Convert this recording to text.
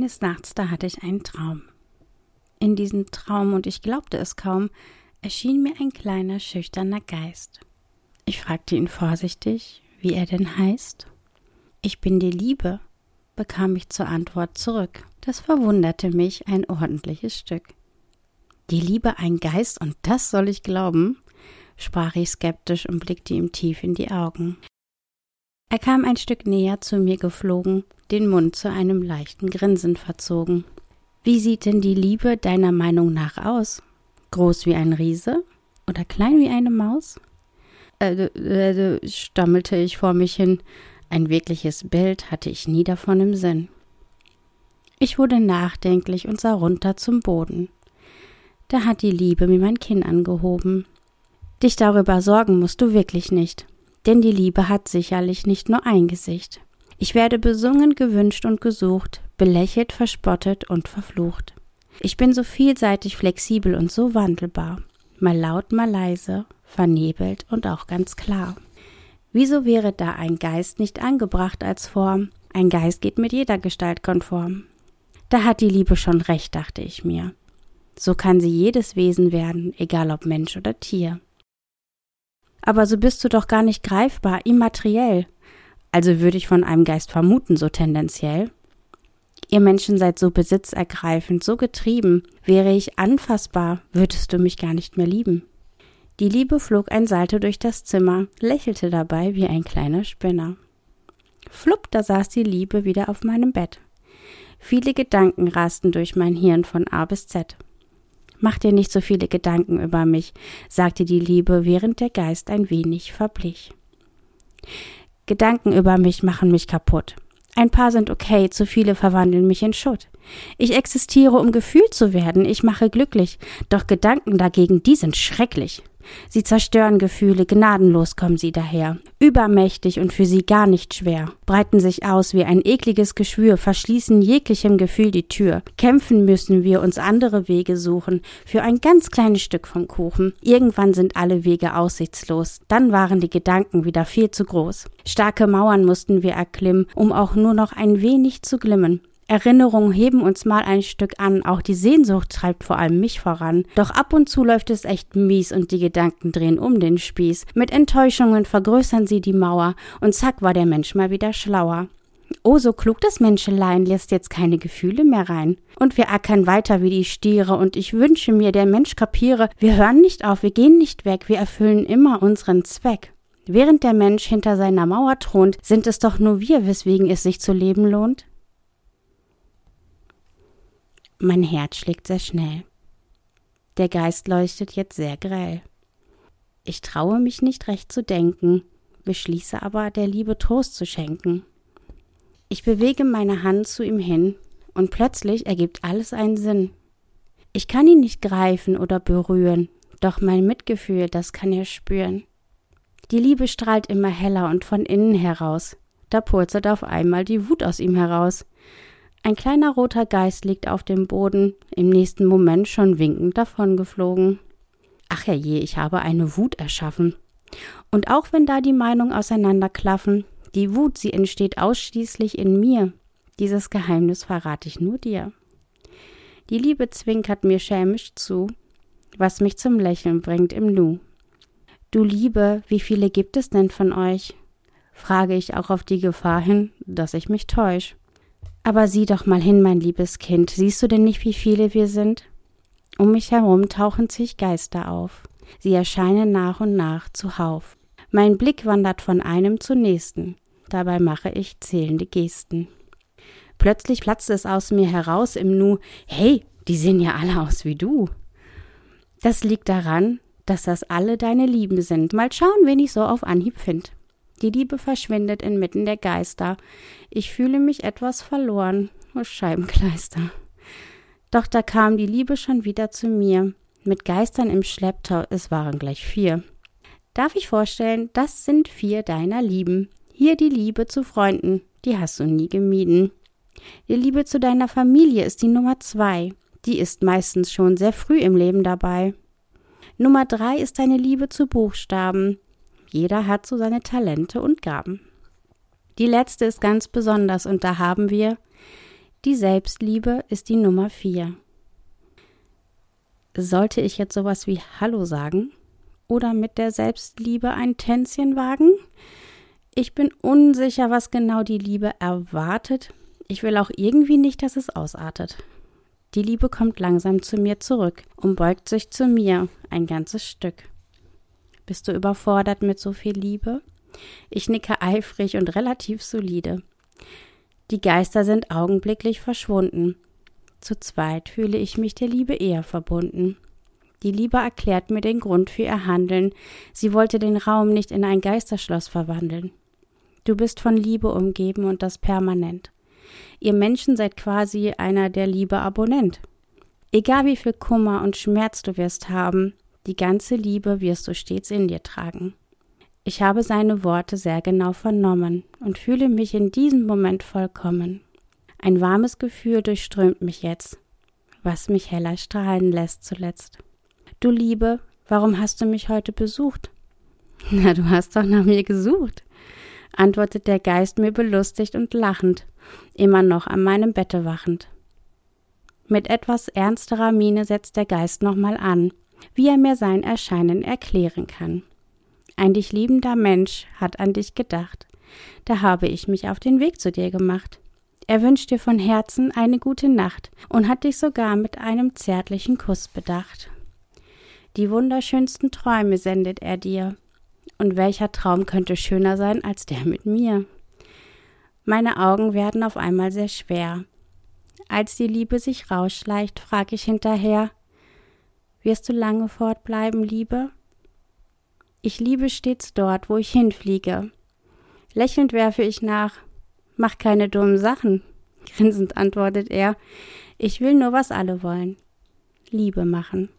Eines Nachts, da hatte ich einen Traum. In diesem Traum, und ich glaubte es kaum, erschien mir ein kleiner, schüchterner Geist. Ich fragte ihn vorsichtig, wie er denn heißt. Ich bin die Liebe, bekam ich zur Antwort zurück. Das verwunderte mich ein ordentliches Stück. Die Liebe ein Geist, und das soll ich glauben? sprach ich skeptisch und blickte ihm tief in die Augen. Er kam ein Stück näher zu mir geflogen, den Mund zu einem leichten Grinsen verzogen. Wie sieht denn die Liebe deiner Meinung nach aus? Groß wie ein Riese oder klein wie eine Maus? Äh, äh, stammelte ich vor mich hin. Ein wirkliches Bild hatte ich nie davon im Sinn. Ich wurde nachdenklich und sah runter zum Boden. Da hat die Liebe mir mein Kinn angehoben. Dich darüber sorgen musst du wirklich nicht, denn die Liebe hat sicherlich nicht nur ein Gesicht. Ich werde besungen, gewünscht und gesucht, belächelt, verspottet und verflucht. Ich bin so vielseitig flexibel und so wandelbar, mal laut, mal leise, vernebelt und auch ganz klar. Wieso wäre da ein Geist nicht angebracht als Form? Ein Geist geht mit jeder Gestalt konform. Da hat die Liebe schon recht, dachte ich mir. So kann sie jedes Wesen werden, egal ob Mensch oder Tier. Aber so bist du doch gar nicht greifbar, immateriell, also würde ich von einem Geist vermuten, so tendenziell. Ihr Menschen seid so besitzergreifend, so getrieben. Wäre ich anfassbar, würdest du mich gar nicht mehr lieben. Die Liebe flog ein Salto durch das Zimmer, lächelte dabei wie ein kleiner Spinner. Flupp, da saß die Liebe wieder auf meinem Bett. Viele Gedanken rasten durch mein Hirn von A bis Z. Mach dir nicht so viele Gedanken über mich, sagte die Liebe, während der Geist ein wenig verblich. Gedanken über mich machen mich kaputt. Ein paar sind okay, zu viele verwandeln mich in Schutt. Ich existiere, um gefühlt zu werden, ich mache glücklich, doch Gedanken dagegen, die sind schrecklich. Sie zerstören Gefühle, gnadenlos kommen sie daher, übermächtig und für sie gar nicht schwer, breiten sich aus wie ein ekliges Geschwür, verschließen jeglichem Gefühl die Tür. Kämpfen müssen wir uns andere Wege suchen, für ein ganz kleines Stück vom Kuchen. Irgendwann sind alle Wege aussichtslos, dann waren die Gedanken wieder viel zu groß. Starke Mauern mussten wir erklimmen, um auch nur noch ein wenig zu glimmen. Erinnerungen heben uns mal ein Stück an, auch die Sehnsucht treibt vor allem mich voran. Doch ab und zu läuft es echt mies und die Gedanken drehen um den Spieß. Mit Enttäuschungen vergrößern sie die Mauer und zack war der Mensch mal wieder schlauer. Oh, so klug das Menschelein lässt jetzt keine Gefühle mehr rein. Und wir ackern weiter wie die Stiere und ich wünsche mir, der Mensch kapiere, wir hören nicht auf, wir gehen nicht weg, wir erfüllen immer unseren Zweck. Während der Mensch hinter seiner Mauer thront, sind es doch nur wir, weswegen es sich zu leben lohnt. Mein Herz schlägt sehr schnell. Der Geist leuchtet jetzt sehr grell. Ich traue mich nicht recht zu denken, beschließe aber, der Liebe Trost zu schenken. Ich bewege meine Hand zu ihm hin, und plötzlich ergibt alles einen Sinn. Ich kann ihn nicht greifen oder berühren, doch mein Mitgefühl, das kann er spüren. Die Liebe strahlt immer heller und von innen heraus. Da purzelt auf einmal die Wut aus ihm heraus. Ein kleiner roter Geist liegt auf dem Boden, im nächsten Moment schon winkend davongeflogen. Ach herrje, ich habe eine Wut erschaffen. Und auch wenn da die Meinungen auseinanderklaffen, die Wut, sie entsteht ausschließlich in mir. Dieses Geheimnis verrate ich nur dir. Die Liebe zwinkert mir schelmisch zu, was mich zum Lächeln bringt im Nu. Du Liebe, wie viele gibt es denn von euch? frage ich auch auf die Gefahr hin, dass ich mich täusch. Aber sieh doch mal hin, mein liebes Kind, siehst du denn nicht, wie viele wir sind? Um mich herum tauchen sich Geister auf. Sie erscheinen nach und nach zuhauf. Mein Blick wandert von einem zum nächsten. Dabei mache ich zählende Gesten. Plötzlich platzt es aus mir heraus im Nu, hey, die sehen ja alle aus wie du. Das liegt daran, dass das alle deine Lieben sind. Mal schauen, wen ich so auf Anhieb find. Die Liebe verschwindet inmitten der Geister. Ich fühle mich etwas verloren. Oh Scheibenkleister. Doch da kam die Liebe schon wieder zu mir. Mit Geistern im Schlepptau, es waren gleich vier. Darf ich vorstellen, das sind vier deiner Lieben. Hier die Liebe zu Freunden, die hast du nie gemieden. Die Liebe zu deiner Familie ist die Nummer zwei. Die ist meistens schon sehr früh im Leben dabei. Nummer drei ist deine Liebe zu Buchstaben. Jeder hat so seine Talente und Gaben. Die letzte ist ganz besonders und da haben wir Die Selbstliebe ist die Nummer vier. Sollte ich jetzt sowas wie Hallo sagen? Oder mit der Selbstliebe ein Tänzchen wagen? Ich bin unsicher, was genau die Liebe erwartet. Ich will auch irgendwie nicht, dass es ausartet. Die Liebe kommt langsam zu mir zurück und beugt sich zu mir ein ganzes Stück. Bist du überfordert mit so viel Liebe? Ich nicke eifrig und relativ solide. Die Geister sind augenblicklich verschwunden. Zu zweit fühle ich mich der Liebe eher verbunden. Die Liebe erklärt mir den Grund für ihr Handeln. Sie wollte den Raum nicht in ein Geisterschloss verwandeln. Du bist von Liebe umgeben und das permanent. Ihr Menschen seid quasi einer der Liebe Abonnent. Egal wie viel Kummer und Schmerz du wirst haben, die ganze Liebe wirst du stets in dir tragen. Ich habe seine Worte sehr genau vernommen und fühle mich in diesem Moment vollkommen. Ein warmes Gefühl durchströmt mich jetzt, was mich heller strahlen lässt zuletzt. Du Liebe, warum hast du mich heute besucht? Na, du hast doch nach mir gesucht, antwortet der Geist mir belustigt und lachend, immer noch an meinem Bette wachend. Mit etwas ernsterer Miene setzt der Geist nochmal an, wie er mir sein Erscheinen erklären kann. Ein dich liebender Mensch hat an dich gedacht. Da habe ich mich auf den Weg zu dir gemacht. Er wünscht dir von Herzen eine gute Nacht und hat dich sogar mit einem zärtlichen Kuss bedacht. Die wunderschönsten Träume sendet er dir. Und welcher Traum könnte schöner sein als der mit mir? Meine Augen werden auf einmal sehr schwer. Als die Liebe sich rausschleicht, frag ich hinterher Wirst du lange fortbleiben, Liebe? Ich liebe stets dort, wo ich hinfliege. Lächelnd werfe ich nach, mach keine dummen Sachen. Grinsend antwortet er, ich will nur, was alle wollen. Liebe machen.